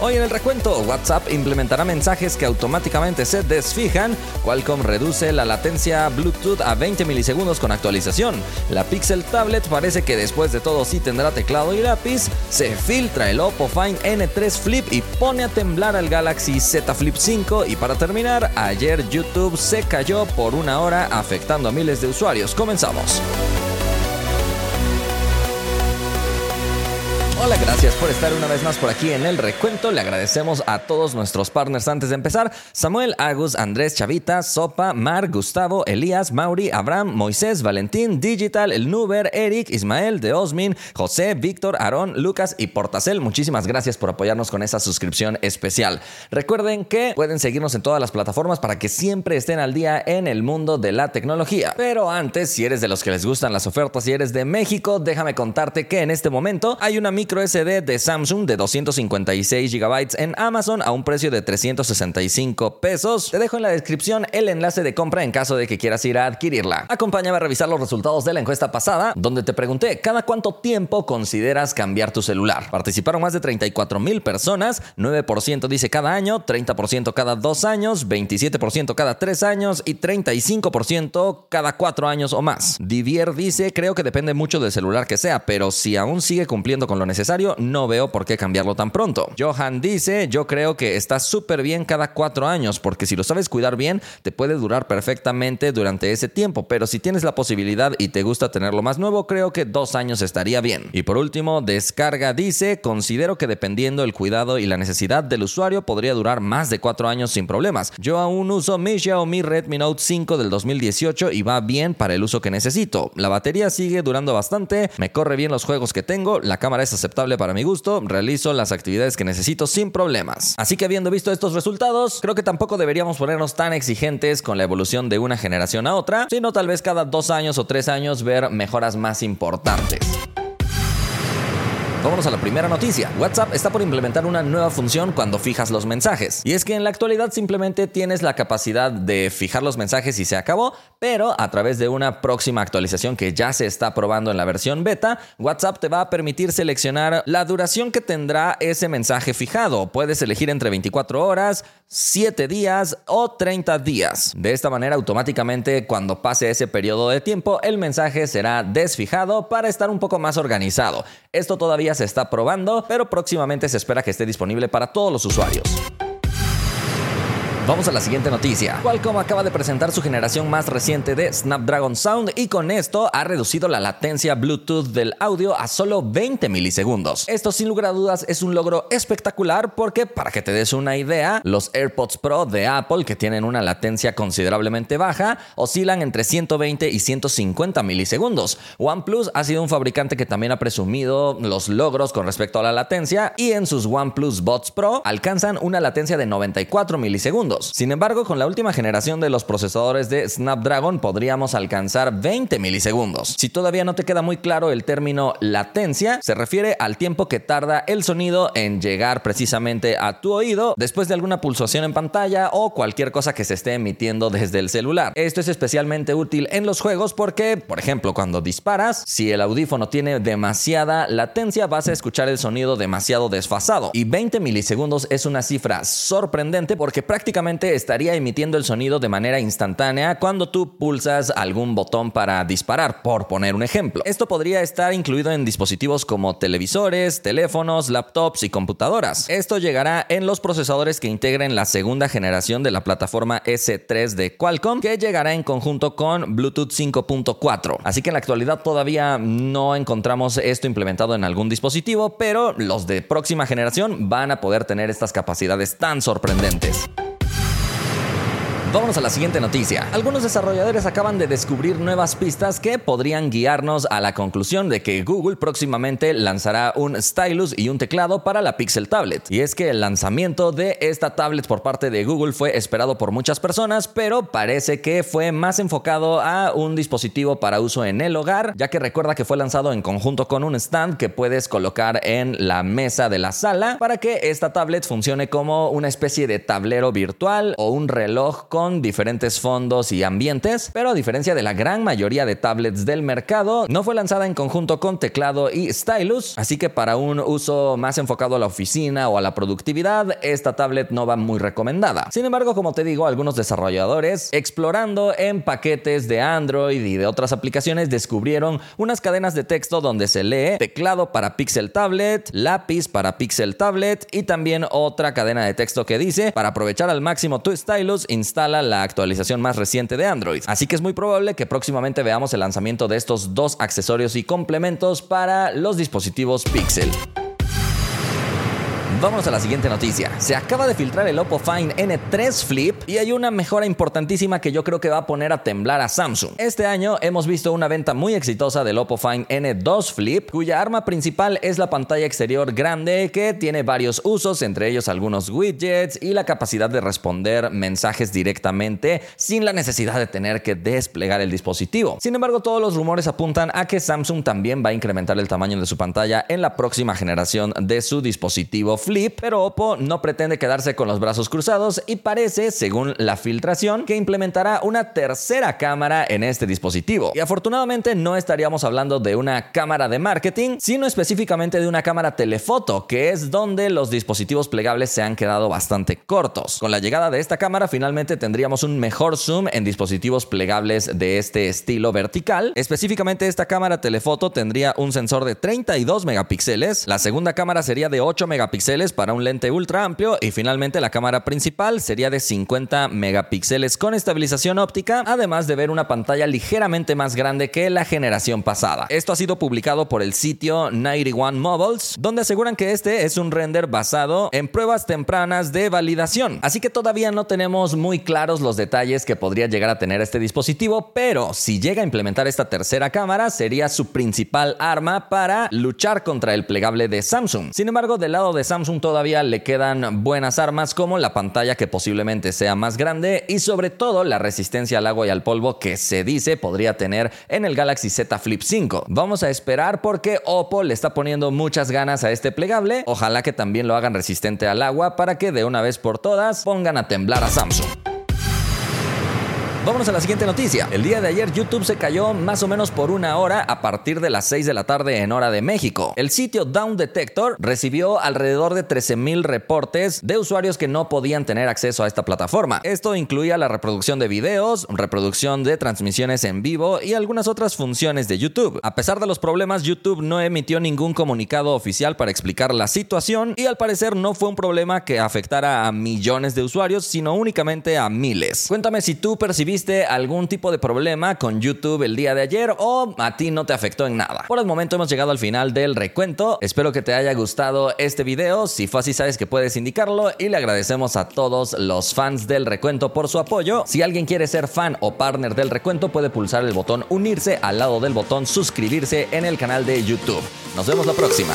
Hoy en el recuento, WhatsApp implementará mensajes que automáticamente se desfijan. Qualcomm reduce la latencia Bluetooth a 20 milisegundos con actualización. La Pixel Tablet parece que después de todo sí tendrá teclado y lápiz. Se filtra el Oppo Find N3 Flip y pone a temblar al Galaxy Z Flip 5. Y para terminar, ayer YouTube se cayó por una hora afectando a miles de usuarios. Comenzamos. Gracias por estar una vez más por aquí en el recuento. Le agradecemos a todos nuestros partners antes de empezar. Samuel, Agus, Andrés, Chavita, Sopa, Mar, Gustavo, Elías, Mauri, Abraham, Moisés, Valentín, Digital, El Nuber, Eric, Ismael, De Osmin, José, Víctor, Aarón, Lucas y Portacel. Muchísimas gracias por apoyarnos con esa suscripción especial. Recuerden que pueden seguirnos en todas las plataformas para que siempre estén al día en el mundo de la tecnología. Pero antes, si eres de los que les gustan las ofertas y eres de México, déjame contarte que en este momento hay una micro SD de Samsung de 256 GB en Amazon a un precio de 365 pesos. Te dejo en la descripción el enlace de compra en caso de que quieras ir a adquirirla. Acompáñame a revisar los resultados de la encuesta pasada, donde te pregunté cada cuánto tiempo consideras cambiar tu celular. Participaron más de 34 mil personas, 9% dice cada año, 30% cada dos años, 27% cada tres años y 35% cada cuatro años o más. Divier dice, creo que depende mucho del celular que sea, pero si aún sigue cumpliendo con lo necesario, no veo por qué cambiarlo tan pronto. Johan dice, yo creo que está súper bien cada cuatro años, porque si lo sabes cuidar bien, te puede durar perfectamente durante ese tiempo, pero si tienes la posibilidad y te gusta tenerlo más nuevo, creo que dos años estaría bien. Y por último, descarga dice, considero que dependiendo el cuidado y la necesidad del usuario, podría durar más de cuatro años sin problemas. Yo aún uso mi Xiaomi Redmi Note 5 del 2018 y va bien para el uso que necesito. La batería sigue durando bastante, me corre bien los juegos que tengo, la cámara es aceptable para mi gusto, realizo las actividades que necesito sin problemas. Así que habiendo visto estos resultados, creo que tampoco deberíamos ponernos tan exigentes con la evolución de una generación a otra, sino tal vez cada dos años o tres años ver mejoras más importantes. Vámonos a la primera noticia. WhatsApp está por implementar una nueva función cuando fijas los mensajes. Y es que en la actualidad simplemente tienes la capacidad de fijar los mensajes y se acabó, pero a través de una próxima actualización que ya se está probando en la versión beta, WhatsApp te va a permitir seleccionar la duración que tendrá ese mensaje fijado. Puedes elegir entre 24 horas, 7 días o 30 días. De esta manera, automáticamente cuando pase ese periodo de tiempo, el mensaje será desfijado para estar un poco más organizado. Esto todavía se está probando, pero próximamente se espera que esté disponible para todos los usuarios. Vamos a la siguiente noticia. Qualcomm acaba de presentar su generación más reciente de Snapdragon Sound y con esto ha reducido la latencia Bluetooth del audio a solo 20 milisegundos. Esto sin lugar a dudas es un logro espectacular porque para que te des una idea, los AirPods Pro de Apple que tienen una latencia considerablemente baja oscilan entre 120 y 150 milisegundos. OnePlus ha sido un fabricante que también ha presumido los logros con respecto a la latencia y en sus OnePlus Bots Pro alcanzan una latencia de 94 milisegundos. Sin embargo, con la última generación de los procesadores de Snapdragon podríamos alcanzar 20 milisegundos. Si todavía no te queda muy claro el término latencia, se refiere al tiempo que tarda el sonido en llegar precisamente a tu oído después de alguna pulsación en pantalla o cualquier cosa que se esté emitiendo desde el celular. Esto es especialmente útil en los juegos porque, por ejemplo, cuando disparas, si el audífono tiene demasiada latencia, vas a escuchar el sonido demasiado desfasado. Y 20 milisegundos es una cifra sorprendente porque prácticamente estaría emitiendo el sonido de manera instantánea cuando tú pulsas algún botón para disparar, por poner un ejemplo. Esto podría estar incluido en dispositivos como televisores, teléfonos, laptops y computadoras. Esto llegará en los procesadores que integren la segunda generación de la plataforma S3 de Qualcomm, que llegará en conjunto con Bluetooth 5.4. Así que en la actualidad todavía no encontramos esto implementado en algún dispositivo, pero los de próxima generación van a poder tener estas capacidades tan sorprendentes. Vámonos a la siguiente noticia. Algunos desarrolladores acaban de descubrir nuevas pistas que podrían guiarnos a la conclusión de que Google próximamente lanzará un stylus y un teclado para la Pixel Tablet. Y es que el lanzamiento de esta tablet por parte de Google fue esperado por muchas personas, pero parece que fue más enfocado a un dispositivo para uso en el hogar, ya que recuerda que fue lanzado en conjunto con un stand que puedes colocar en la mesa de la sala para que esta tablet funcione como una especie de tablero virtual o un reloj con diferentes fondos y ambientes, pero a diferencia de la gran mayoría de tablets del mercado, no fue lanzada en conjunto con teclado y stylus, así que para un uso más enfocado a la oficina o a la productividad, esta tablet no va muy recomendada. Sin embargo, como te digo, algunos desarrolladores explorando en paquetes de Android y de otras aplicaciones descubrieron unas cadenas de texto donde se lee teclado para Pixel Tablet, lápiz para Pixel Tablet y también otra cadena de texto que dice, para aprovechar al máximo tu stylus, instala la actualización más reciente de Android. Así que es muy probable que próximamente veamos el lanzamiento de estos dos accesorios y complementos para los dispositivos Pixel. Vamos a la siguiente noticia. Se acaba de filtrar el Oppo Find N3 Flip y hay una mejora importantísima que yo creo que va a poner a temblar a Samsung. Este año hemos visto una venta muy exitosa del Oppo Find N2 Flip, cuya arma principal es la pantalla exterior grande que tiene varios usos, entre ellos algunos widgets y la capacidad de responder mensajes directamente sin la necesidad de tener que desplegar el dispositivo. Sin embargo, todos los rumores apuntan a que Samsung también va a incrementar el tamaño de su pantalla en la próxima generación de su dispositivo Flip, pero Oppo no pretende quedarse con los brazos cruzados y parece, según la filtración, que implementará una tercera cámara en este dispositivo. Y afortunadamente no estaríamos hablando de una cámara de marketing, sino específicamente de una cámara telefoto, que es donde los dispositivos plegables se han quedado bastante cortos. Con la llegada de esta cámara finalmente tendríamos un mejor zoom en dispositivos plegables de este estilo vertical. Específicamente esta cámara telefoto tendría un sensor de 32 megapíxeles, la segunda cámara sería de 8 megapíxeles para un lente ultra amplio y finalmente la cámara principal sería de 50 megapíxeles con estabilización óptica, además de ver una pantalla ligeramente más grande que la generación pasada. Esto ha sido publicado por el sitio 91 Mobiles, donde aseguran que este es un render basado en pruebas tempranas de validación. Así que todavía no tenemos muy claros los detalles que podría llegar a tener este dispositivo, pero si llega a implementar esta tercera cámara sería su principal arma para luchar contra el plegable de Samsung. Sin embargo, del lado de Samsung todavía le quedan buenas armas como la pantalla que posiblemente sea más grande y sobre todo la resistencia al agua y al polvo que se dice podría tener en el Galaxy Z Flip 5. Vamos a esperar porque Oppo le está poniendo muchas ganas a este plegable. Ojalá que también lo hagan resistente al agua para que de una vez por todas pongan a temblar a Samsung. Vámonos a la siguiente noticia. El día de ayer YouTube se cayó más o menos por una hora a partir de las 6 de la tarde en hora de México. El sitio Down Detector recibió alrededor de 13.000 reportes de usuarios que no podían tener acceso a esta plataforma. Esto incluía la reproducción de videos, reproducción de transmisiones en vivo y algunas otras funciones de YouTube. A pesar de los problemas, YouTube no emitió ningún comunicado oficial para explicar la situación y al parecer no fue un problema que afectara a millones de usuarios, sino únicamente a miles. Cuéntame si tú percibiste algún tipo de problema con YouTube el día de ayer o a ti no te afectó en nada. Por el momento hemos llegado al final del recuento. Espero que te haya gustado este video. Si fue así, sabes que puedes indicarlo y le agradecemos a todos los fans del recuento por su apoyo. Si alguien quiere ser fan o partner del recuento, puede pulsar el botón unirse al lado del botón suscribirse en el canal de YouTube. Nos vemos la próxima.